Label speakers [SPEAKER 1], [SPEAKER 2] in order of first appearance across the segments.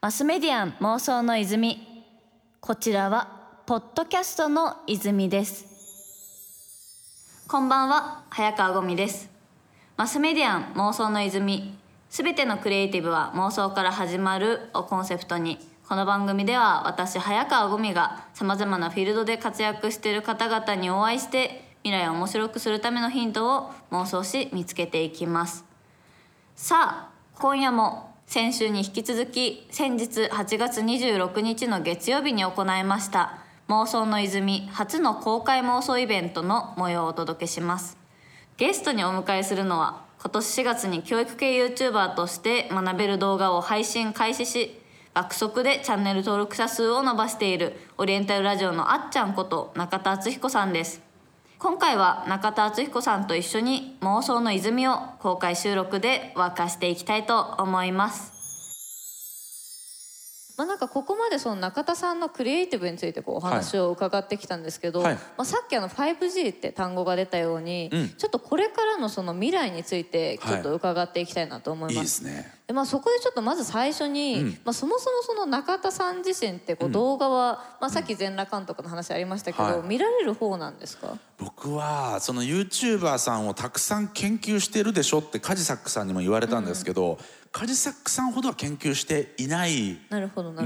[SPEAKER 1] マスメディアン妄想の泉。こちらはポッドキャストの泉です。こんばんは早川ゴミです。マスメディアン妄想の泉。すべてのクリエイティブは妄想から始まるをコンセプトにこの番組では私早川ゴミがさまざまなフィールドで活躍している方々にお会いして未来を面白くするためのヒントを妄想し見つけていきます。さあ今夜も先週に引き続き先日8月26日の月曜日に行いました妄想の泉初の公開妄想イベントの模様をお届けします。ゲストにお迎えするのは今年4月に教育系 YouTuber として学べる動画を配信開始し爆速でチャンネル登録者数を伸ばしているオリエンタルラジオのあっちゃんこと中田敦彦さんです。今回は中田敦彦さんと一緒に妄想の泉を公開収録で沸かしていきたいと思います。まあ、なんかここまでその中田さんのクリエイティブについてこうお話を伺ってきたんですけど、はい、まあ、さっきあの 5G って単語が出たように、うん、ちょっとこれからのその未来についてちょっと伺っていきたいなと思います。はい、いいまあ、そこでちょっとまず最初に、うん、まあ、そもそもその中田さん自身ってこう動画は、うん、まあ、さっき全裸監督の話ありましたけど、はい、見られる方なんですか？
[SPEAKER 2] 僕はその YouTuber さんをたくさん研究してるでしょってカジサックさんにも言われたんですけど、カジサックさんほどは研究していないん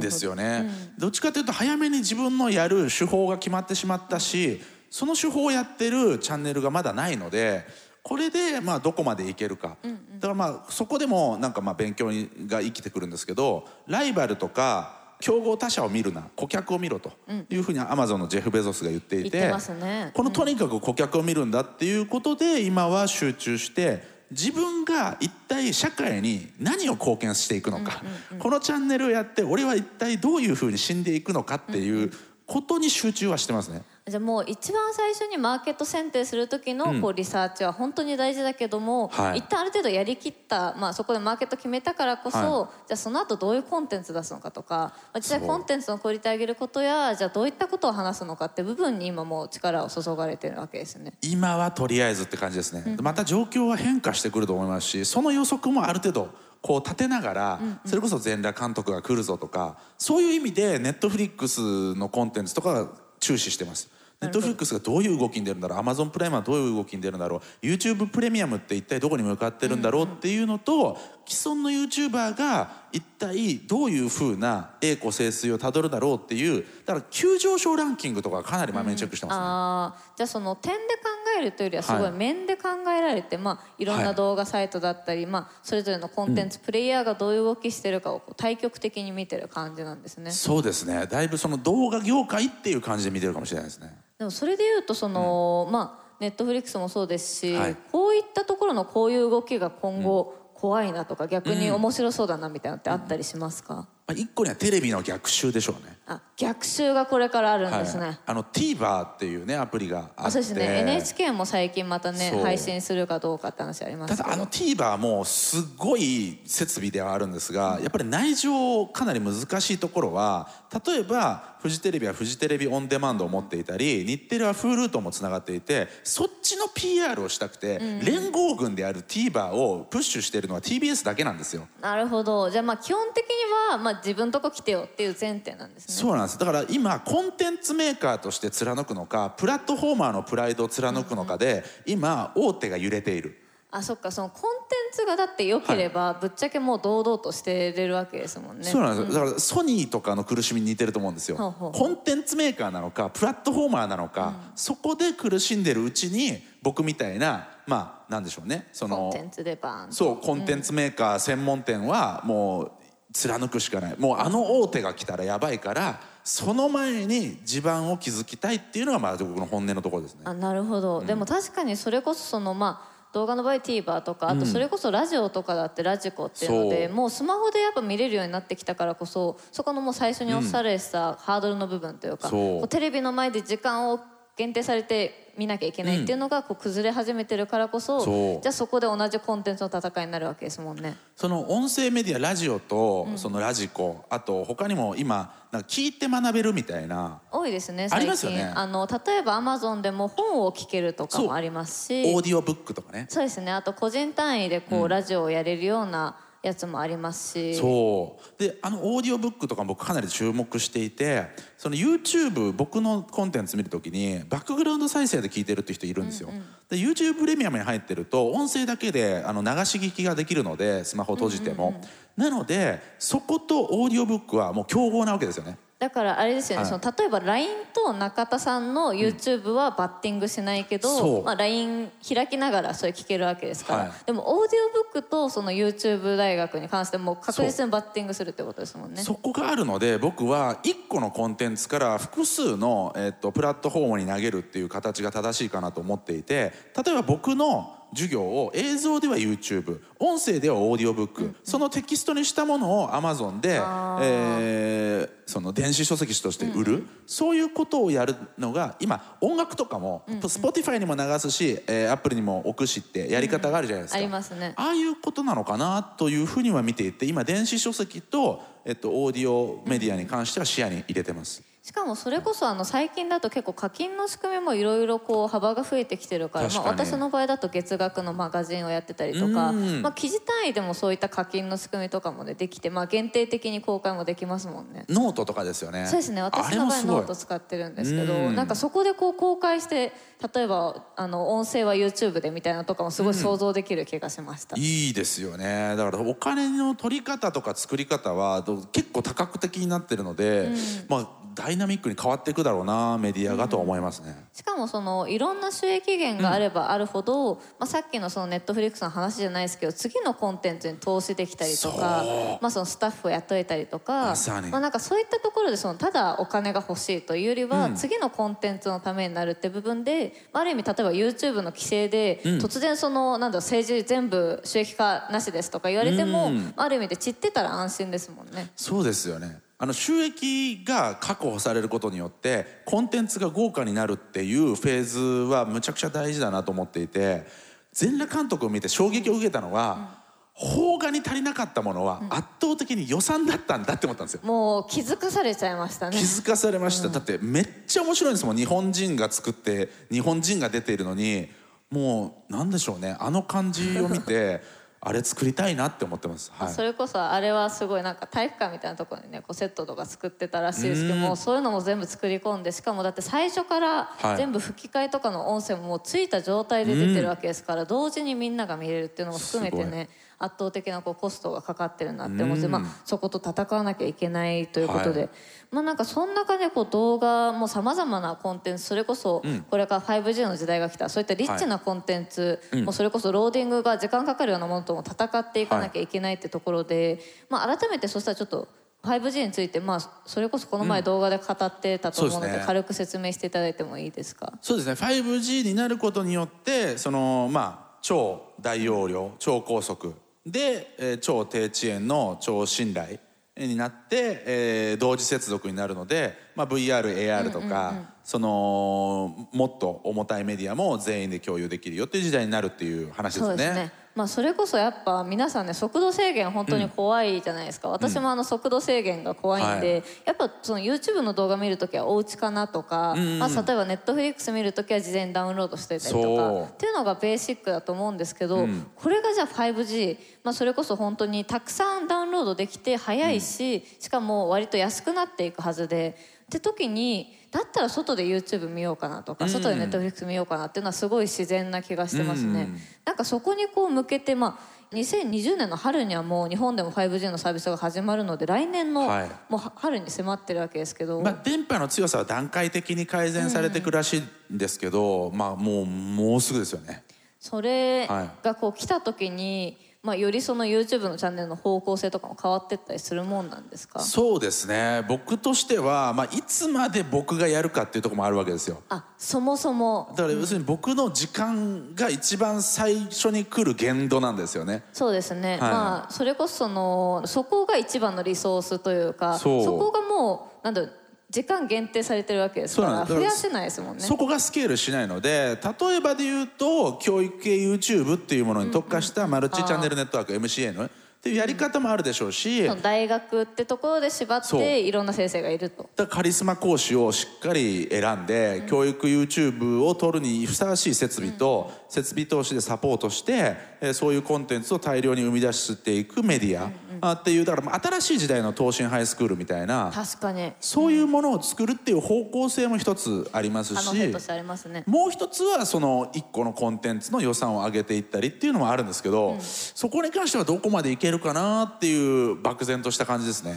[SPEAKER 2] ですよね、うん、どっちかというと早めに自分のやる手法が決まってしまったしその手法をやってるチャンネルがまだないのでこれでまあどこまでいけるか、うんうん、だからまあそこでもなんかまあ勉強が生きてくるんですけどライバルとか競合他社を見るな。顧客を見ろと。いうふうにアマゾンのジェフ・ベゾスが言っていて、ね、このとにかく顧客を見るんだっていうことで今は集中して自分が一体社会に何を貢献していくのか、このチャンネルをやって俺は一体どういうふうに死んでいくのかっていうことに集中はしてますね。
[SPEAKER 1] じゃあもう一番最初にマーケット選定する時のこうリサーチは本当に大事だけども、うんはい、一旦ある程度やりきった、まあ、そこでマーケット決めたからこそ、はい、じゃあその後どういうコンテンツ出すのかとか実際コンテンツのクオリティ上げることやじゃあどういったことを話すのかって部分に今もう力を注がれてるわけですね。
[SPEAKER 2] 今はとりあえずって感じですね、うん、また状況は変化してくると思いますしその予測もある程度こう立てながら、それこそ全裸監督が来るぞとかそういう意味でネットフリックスのコンテンツとか注視してますネットフリックスがどういう動きに出るんだろうアマゾンプライムはどういう動きに出るんだろう YouTube プレミアムって一体どこに向かってるんだろうっていうのと既存の YouTuber が一体どういうふうな栄枯盛衰をたどるだろうっていうだから急上昇ランキングとかかなりまめにチェックしてますね、うん、あ
[SPEAKER 1] じゃあその点で考えるというよりはすごい面で考えられて、はい、まあ、いろんな動画サイトだったり、はい、まあ、それぞれのコンテンツ、うん、プレイヤーがどういう動きしてるかを対極的に見てる感じなんですね。
[SPEAKER 2] そうですね。だいぶその動画業界っていう感じで見てるかもしれないですね。
[SPEAKER 1] でもそれでいうとその、うん、まあネットフリックスもそうですし、はい、こういったところのこういう動きが今後、怖いなとか逆に面白そうだなみたいなのってあったりしますか、ま
[SPEAKER 2] あ、一個にはテレビの逆襲でしょうね。
[SPEAKER 1] あ逆襲がこれからあるんですね、はい、
[SPEAKER 2] あの TVer っていうねアプリがあって。
[SPEAKER 1] そうですね。NHK も最近またね配信するかどうかって話あります
[SPEAKER 2] ただあの TVer もすごい設備ではあるんですが、うん、やっぱり内情かなり難しいところは例えばフジテレビはフジテレビオンデマンドを持っていたり日テレは Hulu ともつながっていてそっちの PR をしたくて、うん、連合軍である TVer をプッシュしているのは TBS だけなんですよ。
[SPEAKER 1] なるほど。じゃあまあ基本的には、まあ、自分とこ来てよっていう前提なんですね。
[SPEAKER 2] そうなんです。だから今コンテンツメーカーとして貫くのかプラットフォーマーのプライドを貫くのかで、うん、今大手が揺れている
[SPEAKER 1] あそっかそのコンテンツがだって良ければ、ぶっちゃけもう堂々としてれるわけですもんね。
[SPEAKER 2] そうなんです、うん、だからソニーとかの苦しみに似てると思うんですよ。コンテンツメーカーなのかプラットフォーマーなのか、うん、そこで苦しんでるうちに僕みたいなまあなんでしょうね。
[SPEAKER 1] そのコンテンツでバーン
[SPEAKER 2] そうコンテンツメーカー専門店はもう貫くしかない。もうあの大手が来たらやばいからその前に地盤を築きたいっていうのがまあ僕の本音のところですね。
[SPEAKER 1] あなるほど、うん、でも確かにそれこそそのまあ動画の場合 TVer とかあとそれこそラジオとかだってラジコっていうので、う。ん、もうスマホでやっぱ見れるようになってきたからこそそこのもう最初におっしゃられたハードルの部分というか、うテレビの前で時間を限定されて見なきゃいけないっていうのがこう崩れ始めてるからこそ、う。ん、じゃあそこで同じコンテンツの戦いになるわけですもんね。
[SPEAKER 2] その音声メディアラジオとそのラジコ、あと他にも今なんか聞いて学べるみたいな。
[SPEAKER 1] 多いですね最近あ、ね、あの例えばアマゾンでも本を聞けるとかもありますし。
[SPEAKER 2] オーディオブックとかね。
[SPEAKER 1] そうですね。あと個人単位でこう、ラジオをやれるようなやつもありますし。
[SPEAKER 2] そう。であのオーディオブックとか僕かなり注目していてその YouTube 僕のコンテンツ見るときにバックグラウンド再生で聞いてるって人いるんですよ、うんうん、で YouTube プレミアムに入ってると音声だけであの流し聞きができるのでスマホ閉じても、なのでそことオーディオブックはもう競合なわけですよね
[SPEAKER 1] だからあれですよね、はい、その例えば LINE と中田さんの YouTube はバッティングしないけど、うん、まあ、LINE 開きながらそれ聞けるわけですから、はい、でもオーディオブックとその YouTube 大学に関しても確実にバッティングするってことですもんね。
[SPEAKER 2] そこがあるので僕は1個のコンテンツから複数の、えっと、プラットフォームに投げるっていう形が正しいかなと思っていて例えば僕の授業を映像では YouTube 音声ではオーディオブック、うん、そのテキストにしたものを Amazon で、えー、その電子書籍として売る、うん、そういうことをやるのが今音楽とかも、うん、Spotify にも流すし、えー、Apple にも置くしってやり方があるじゃないですか、
[SPEAKER 1] ありますね
[SPEAKER 2] ああいうことなのかなというふうには見ていて今電子書籍と、えっと、オーディオメディアに関しては視野に入れてます。
[SPEAKER 1] しかもそれこそあの最近だと結構課金の仕組みもいろいろこう幅が増えてきてるからまあ、私の場合だと月額のマガジンをやってたりとか、まあ、記事単位でもそういった課金の仕組みとかも、ね、できて、まあ、限定的に公開もできますもんね。
[SPEAKER 2] ノートとかですよね
[SPEAKER 1] そうですね私の場合ノート使ってるんですけどなんかそこでこう公開して例えばあの音声は YouTube でみたいなとかもすごい想像できる気がしました、
[SPEAKER 2] うん、いいですよね。だからお金の取り方とか作り方は結構多角的になってるので、うん、まあダイナミックに変わっていくだろうなメディアがと思いますね、うん、
[SPEAKER 1] しかもそのいろんな収益源があればあるほど、うん、まあ、さっきのそのネットフリックスの話じゃないですけど次のコンテンツに投資できたりとか、まあ、そのスタッフを雇えたりとか、ままあ、なんかそういったところでそのただお金が欲しいというよりは、次のコンテンツのためになるって部分で、ある意味例えば YouTube の規制で、突然そのなんだ政治全部収益化なしですとか言われても、ある意味で散ってたら安心ですもんね。
[SPEAKER 2] そうですよねあの収益が確保されることによってコンテンツが豪華になるっていうフェーズはむちゃくちゃ大事だなと思っていて全裸監督を見て衝撃を受けたのは、邦画に足りなかったものは圧倒的に予算だったんだって思ったんですよ、
[SPEAKER 1] もう気づかされちゃいましたね。
[SPEAKER 2] 気づかされました、うん、だってめっちゃ面白いんですもん。日本人が作って日本人が出ているのにもうなんでしょうね。あの感じを見て あれ作りたいなって思ってます、
[SPEAKER 1] はい、それこそあれはすごいなんか体育館みたいなところにねこうセットとか作ってたらしいですけどもそういうのも全部作り込んでしかもだって最初から全部吹き替えとかの音声ももうついた状態で出てるわけですから同時にみんなが見れるっていうのも含めてね圧倒的なこうコストがかかってるなって思って、まあ、そこと戦わなきゃいけないということで、はい、まあなんかその中でこう動画もさまざまなコンテンツそれこそこれから 5G の時代が来た。そういったリッチなコンテンツ、はい、もそれこそローディングが時間かかるようなものとも戦っていかなきゃいけないってところで、まあ、改めてそしたらちょっと 5G について、まあ、それこそこの前動画で語ってたと思うので、うんでね、軽く説明していただいてもいいですか？
[SPEAKER 2] そうですね。5G になることによってそのまあ超大容量超高速で、えー、超低遅延の超信頼になって、えー、同時接続になるので、まあ、VRAR とか、そのもっと重たいメディアも全員で共有できるよっていう時代になるっていう話ですね。
[SPEAKER 1] まあ、それこそやっぱ皆さんね速度制限本当に怖いじゃないですか、うん、私もあの速度制限が怖いんで、うん、やっぱその YouTube の動画見る時はお家かなとか、うんうん、まあ、例えば Netflix 見る時は事前にダウンロードしてたりとかっていうのがベーシックだと思うんですけど、うん、これがじゃあ 5G、まあ、それこそ本当にたくさんダウンロードできて早いし、しかも割と安くなっていくはずでって時にだったら外で YouTube 見ようかなとか、外で Netflix 見ようかなっていうのはすごい自然な気がしてますね。なんかそこにこう向けてまあ2020年の春にはもう日本でも 5G のサービスが始まるので来年のもう春に迫ってるわけですけど、
[SPEAKER 2] まあ、電波の強さは段階的に改善されていくらしいんですけど、まあもうもうすぐですよね。
[SPEAKER 1] それがこう来た時に、まあ、よりその YouTube のチャンネルの方向性とかも変わってったりするもんなんですか？
[SPEAKER 2] そうですね。僕としては、まあ、いつまで僕がやるかっていうところもあるわけですよ。
[SPEAKER 1] あそもそも。
[SPEAKER 2] だから要するに僕の時間が一番最初に来る限度なんですよね。
[SPEAKER 1] そうですね、はい、まあそれこそそのそこが一番のリソースというかそこがもうなんだろう時間限定されてるわけですから増やせないですもんね。
[SPEAKER 2] そこがスケールしないので例えばで言うと教育系 YouTube っていうものに特化したマルチチャンネルネットワーク MCN っていうやり方もあるでしょうし、
[SPEAKER 1] うん、大学ってところで縛っていろんな先生がいると。
[SPEAKER 2] だカリスマ講師をしっかり選んで、うん、教育 YouTube を取るにふさわしい設備と設備投資でサポートして、えー、そういうコンテンツを大量に生み出していくメディア、うんうん、っていうだから新しい時代の東進ハイスクールみたいな
[SPEAKER 1] 確かに。
[SPEAKER 2] そういうものを作るっていう方向性も一つありますし、ね、もう一つはその一個のコンテンツの予算を上げていったりっていうのもあるんですけど、うん、そこに関してはどこまでいけるかなっていう漠然とした感じですね。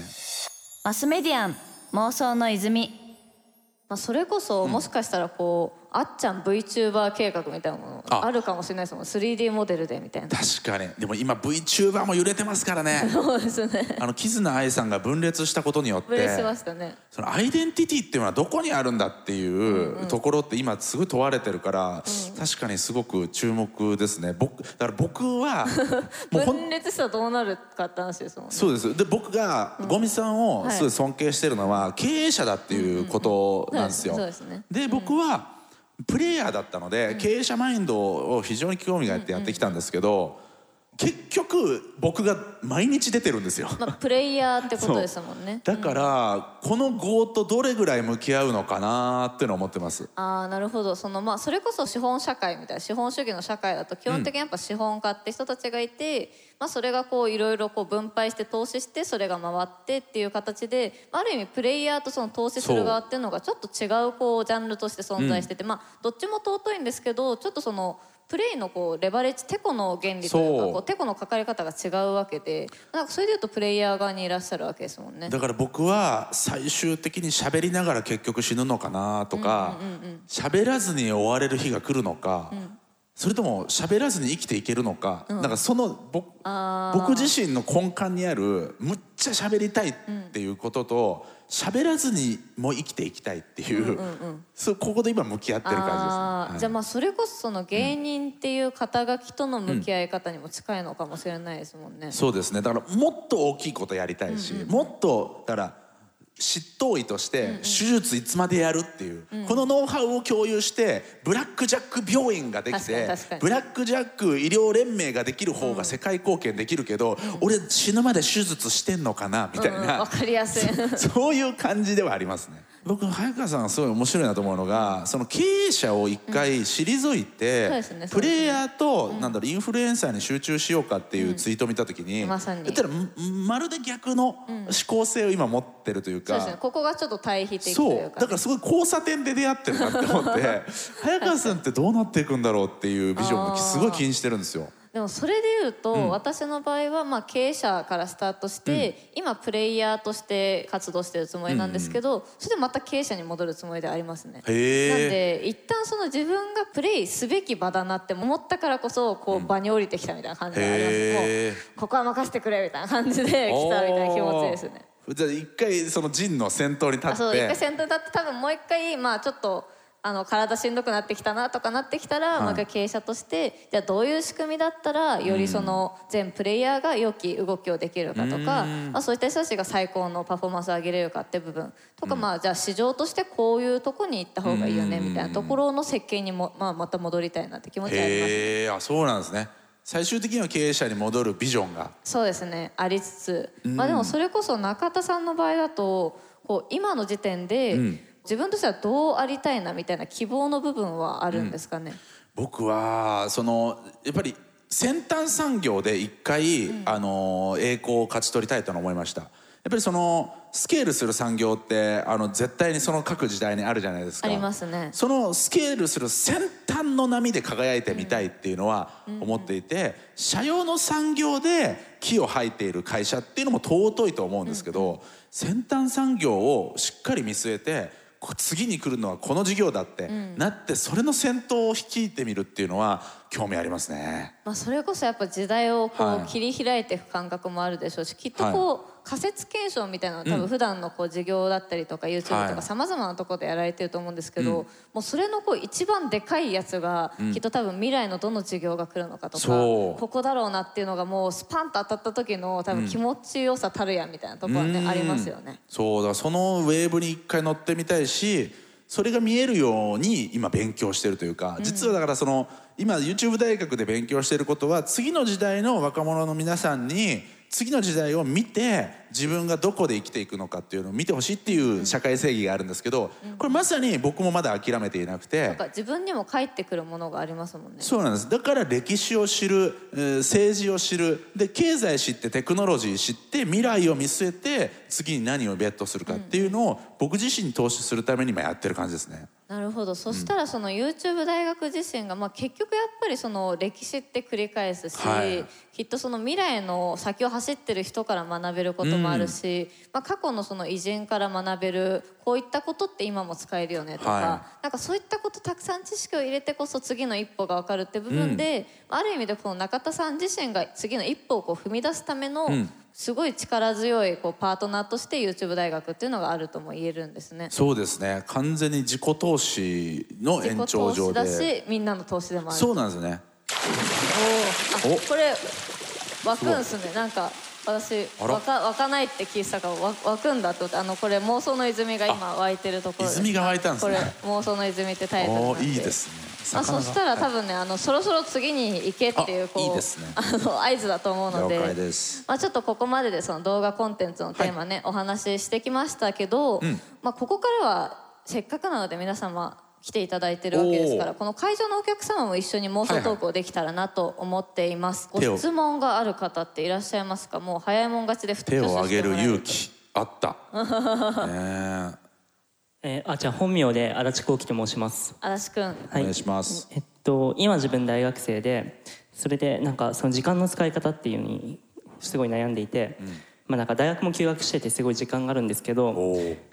[SPEAKER 1] マスメディアン妄想の泉。まあ、それこそもしかしたらこう、あっちゃん VTuber 計画みたいなもの。あ。るかもしれないですもん。3D モデルでみたいな。
[SPEAKER 2] 確かに。でも今 VTuber も揺れてますからね。
[SPEAKER 1] そうですね。
[SPEAKER 2] あのキズナ愛さんが分裂したことによって。分
[SPEAKER 1] 裂しましたね。
[SPEAKER 2] そのアイデンティティっていうのはどこにあるんだっていうところって今すごい問われてるから、うん、確かにすごく注目ですね。僕だから僕は
[SPEAKER 1] 分裂したらどうなるかって話ですもんね。
[SPEAKER 2] そうです。で僕がゴミさんをすごい尊敬してるのは経営者だっていうことなんですよ、で僕は、プレイヤーだったので、経営者マインドを非常に興味があってやってきたんですけど、結局僕が毎日出てるんですよ、
[SPEAKER 1] まあ、プレイヤーってことですもんね。
[SPEAKER 2] だから、この業とどれぐらい向き合うのかなってのを思ってます。
[SPEAKER 1] ああなるほど。そのまあそれこそ資本社会みたいな資本主義の社会だと基本的にやっぱ資本家って人たちがいて、うん、まあ、それがこういろいろこう分配して投資してそれが回ってっていう形である意味プレイヤーとその投資する側っていうのがちょっと違うこうジャンルとして存在してて、うん、まあどっちも尊いんですけどちょっとそのプレイのこうレバレッジテコの原理というかこうテコのかかり方が違うわけでなんかそれでいうとプレイヤー側にいらっしゃるわけですもんね。
[SPEAKER 2] だから僕は最終的に喋りながら結局死ぬのかなとか喋、らずに終われる日が来るのか、うん、それとも喋らずに生きていけるのか、うん、なんかその僕僕自身の根幹にあるむっちゃ喋りたいっていうことと、喋らずにも生きていきたいっていう,、うんうんうん、そここで今向き合ってる感じですね、はい、
[SPEAKER 1] じゃあまあそれこそその芸人っていう肩書きとの向き合い方にも近いのかもしれないですもんね、
[SPEAKER 2] うん、そうですね。だからもっと大きいことやりたいし、うんうん、もっとだから執刀医として手術いつまでやるっていう、うん。うん、このノウハウを共有してブラック・ジャック病院ができてブラック・ジャック医療連盟ができる方が世界貢献できるけど、うん、俺死ぬまで手術してんのかなみたいな、
[SPEAKER 1] うん、かりやすい。
[SPEAKER 2] そういう感じではありますね。僕早川さんすごい面白いなと思うのがその経営者を一回退いて、うんね、プレイヤーと、なんだろうインフルエンサーに集中しようかっていうツイートを見た時に、うん、まさに。言ったらまるで逆の思考性を今持ってるというか、
[SPEAKER 1] うんね、ここがちょっと対比的
[SPEAKER 2] というか、だからすごい交差点で出会ってるなって思って 早川さんってどうなっていくんだろうっていうビジョンをすごい気にしてるんですよ。
[SPEAKER 1] でもそれでいうと、うん、私の場合はまあ経営者からスタートして、うん、今プレイヤーとして活動してるつもりなんですけど、うん、それでまた経営者に戻るつもりでありますね。なんで一旦その自分がプレイすべき場だなって思ったからこそこう場に降りてきたみたいな感じがあります、もうここは任せてくれみたいな感じで 来たみたいな気持ちですね。
[SPEAKER 2] じゃあ一回その陣の先頭に立って。そう
[SPEAKER 1] 一回先頭に立って多分もう一回まあちょっとあの体しんどくなってきたなとかなってきたら、はい、もう一回経営者としてじゃあどういう仕組みだったらよりその全プレイヤーが良き動きをできるかとか、まあ、そういった人たちが最高のパフォーマンスを上げれるかって部分とか、まあじゃあ市場としてこういうとこに行った方がいいよねみたいなところの設計にも、まあ、また戻りたいなって気持ちはあります、
[SPEAKER 2] ね、あそうなんですね。最終的には経営者に戻るビジョンが。
[SPEAKER 1] そうですねありつつ、まあ、でもそれこそ中田さんの場合だとこう今の時点で、うん自分としてはどうありたいなみたいな希望の部分はあるんですかね、
[SPEAKER 2] うん、僕はそのやっぱり先端産業で一回、うん、あの栄光を勝ち取りたいと思いました。やっぱりそのスケールする産業ってあの絶対にその各時代にあるじゃないですか。
[SPEAKER 1] ありますね。
[SPEAKER 2] そのスケールする先端の波で輝いてみたいっていうのは思っていて、社用の産業で木を吐いている会社っていうのも尊いと思うんですけど、先端産業をしっかり見据えて次に来るのはこの事業だって、なってそれの先頭を率いてみるっていうのは興味ありますね。
[SPEAKER 1] まあそれこそやっぱ時代をこう切り開いていく感覚もあるでしょうし、きっとこう、仮説検証みたいなの多分普段のこう授業だったりとか YouTube とかさまざまなところでやられてると思うんですけど、もうそれのこう一番でかいやつが、きっと多分未来のどの授業が来るのかとかここだろうなっていうのがもうスパンと当たった時の多分気持ちよさたるやみたいなところはね、ありますよね。
[SPEAKER 2] そうだそのウェーブに一回乗ってみたいしそれが見えるように今勉強してるというか、実はだからその今 YouTube 大学で勉強していることは次の時代の若者の皆さんに次の時代を見て自分がどこで生きていくのかっていうのを見てほしいっていう社会正義があるんですけど、これまさに僕もまだ諦めていなくて。
[SPEAKER 1] 自分にも返ってくるものがありますもんね。
[SPEAKER 2] そうなんです。だから歴史を知る、政治を知る。で経済知ってテクノロジー知って未来を見据えて次に何をベットするかっていうのを僕自身に投資するために今やってる感じですね。
[SPEAKER 1] なるほど。そしたらその YouTube 大学自身が、まあ、結局やっぱりその歴史って繰り返すし、はい、きっとその未来の先を走ってる人から学べることもあるし、うん、まあ、過去のその偉人から学べるこういったことって今も使えるよねとか、はい、なんかそういったことたくさん知識を入れてこそ次の一歩が分かるって部分で、うん、ある意味でこの中田さん自身が次の一歩をこう踏み出すための、うんすごい力強いこうパートナーとして YouTube 大学っていうのがあるとも言えるんですね。
[SPEAKER 2] そうですね。完全に自己投資の延長上で。
[SPEAKER 1] だし、みんなの投資でもある。
[SPEAKER 2] そうなんですね。
[SPEAKER 1] おお。これ湧くんすね。なんか私湧か湧かないって聞いてたから湧くんだってあのこれ妄想の泉が今湧いてるところ
[SPEAKER 2] 泉が湧いたんですね。
[SPEAKER 1] これ妄想の泉ってタイトルなんで。
[SPEAKER 2] いいですね。
[SPEAKER 1] まあ、そしたら多分ねあのそろそろ次に行けっていうこういいね、あの合図だと思うので。まあ、ちょっとここまででその動画コンテンツのテーマね、はい、お話ししてきましたけど、うん、まあ、ここからはせっかくなので皆様来ていただいてるわけですからこの会場のお客様も一緒に妄想トークをできたらなと思っています、はいはい、ご質問がある方っていらっしゃいますか？もう早いもん勝ちで
[SPEAKER 2] 手を挙げる勇気。あった。ね
[SPEAKER 3] え。ー、あじゃあ本名で足立幸喜と申します。
[SPEAKER 1] 足立くん、
[SPEAKER 2] はい、お願いします。
[SPEAKER 3] えっと今自分大学生でそれでなんかその時間の使い方っていうのにすごい悩んでいて、うん、まあなんか大学も休学しててすごい時間があるんですけど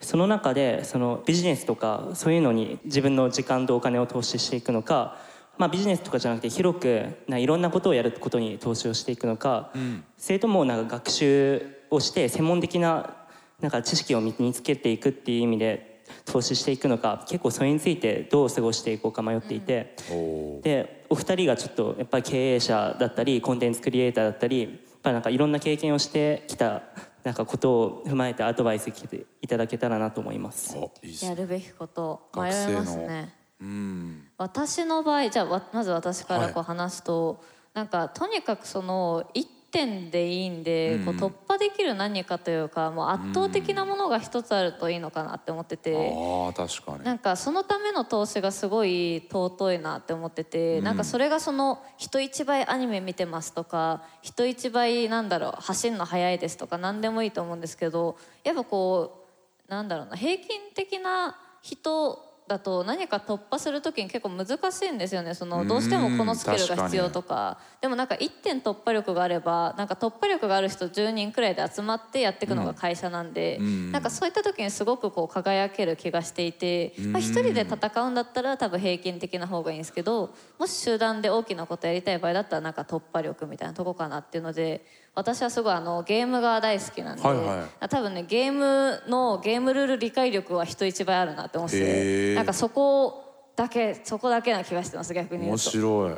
[SPEAKER 3] その中でそのビジネスとかそういうのに自分の時間とお金を投資していくのかまあ、ビジネスとかじゃなくて広くないろんなことをやることに投資をしていくのか、うん、それともなんか学習をして専門的ななんか知識を身につけていくっていう意味で投資していくのか結構それについてどう過ごしていこうか迷っていて、うん、でお二人がちょっとやっぱり経営者だったりコンテンツクリエイターだったりぱなんかいろんな経験をしてきたなんかことを踏まえてアドバイスいただけたらなと思います。
[SPEAKER 1] やるべきこと迷いますね。うん、私の場合じゃあまず私からこう話すと、はい、なんかとにかくその一点でいいんで、こう突破できる何かというかもう圧倒的なものが一つあるといいのかなって思ってて、
[SPEAKER 2] あ確かに。
[SPEAKER 1] なんかそのための投資がすごい尊いなって思ってて、なんかそれがその人一倍アニメ見てますとか人一倍なんだろう走るの速いですとか何でもいいと思うんですけどやっぱこうなんだろうな平均的な人だと何か突破する時に結構難しいんですよね。そのどうしてもこのスキルが必要とか。でもなんか1点突破力があればなんか突破力がある人10人くらいで集まってやっていくのが会社なんで、うん、なんかそういった時にすごくこう輝ける気がしていて、まあ、1人で戦うんだったら多分平均的な方がいいんですけどもし集団で大きなことやりたい場合だったらなんか突破力みたいなとこかなっていうので私はすごいあのゲームが大好きなんで、はいはい、多分ねゲームのゲームルール理解力は人一倍あるなって思ってなんかそこだけそこだけな気がしてます逆に
[SPEAKER 2] 面白い。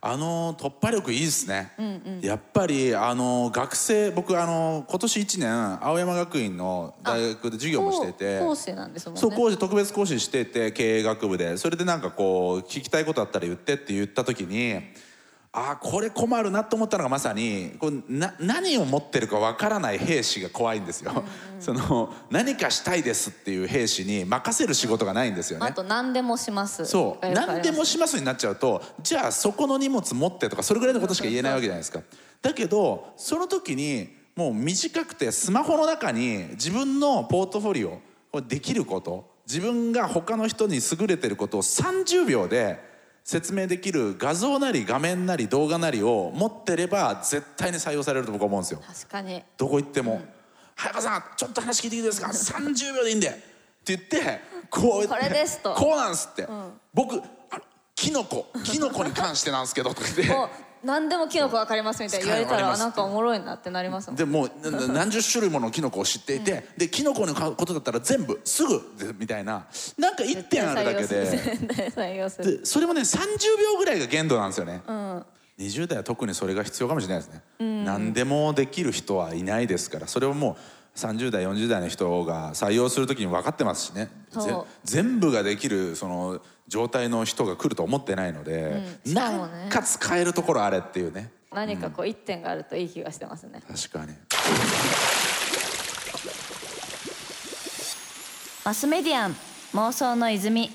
[SPEAKER 2] あの突破力いいですね、うんうん、やっぱりあの学生僕あの今年1年青山学院の大学で授業もしてて
[SPEAKER 1] 講師なんですもんね。
[SPEAKER 2] そう講師特別講師してて経営学部で。それでなんかこう聞きたいことあったら言ってって言った時にあこれ困るなと思ったのがまさにこうな何を持ってるかわからない兵士が怖いんですよ、うんうん、その何かしたいですっていう兵士に任せる仕事がないんですよね。
[SPEAKER 1] あと何でもします。
[SPEAKER 2] そう。何でもしますになっちゃうとじゃあそこの荷物持ってとかそれぐらいのことしか言えないわけじゃないですか。だけどその時にもう短くてスマホの中に自分のポートフォリオこれできること自分が他の人に優れてることを30秒で説明できる画像なり画面なり動画なりを持ってれば絶対に採用されると僕は思うんですよ。
[SPEAKER 1] 確かに。
[SPEAKER 2] どこ行っても「うん、早川さんちょっと話聞いていいですか？30秒でいいんで」って言って
[SPEAKER 1] こうこれですと。
[SPEAKER 2] こうなんですって、うん、僕キノコキノコに関してなんですけどとか言って
[SPEAKER 1] 何でもキノコ分かりますみたいな言われたらなんかおもろいなってなりますもん。
[SPEAKER 2] でも何十種類ものキノコを知っていて、うん、でキノコのことだったら全部すぐみたいな。なんか1点あるだけで。でそれもね30秒ぐらいが限度なんですよね、うん、20代は特にそれが必要かもしれないですね、うん、何でもできる人はいないですからそれをもう30代40代の人が採用する時に分かってますしね。全部ができるその状態の人が来ると思ってないので、うん、なんか使えるところあれっていうね。
[SPEAKER 1] 何かこう一点があるといい気がしてますね、
[SPEAKER 2] うん、確かに。
[SPEAKER 1] マスメディアン妄想の泉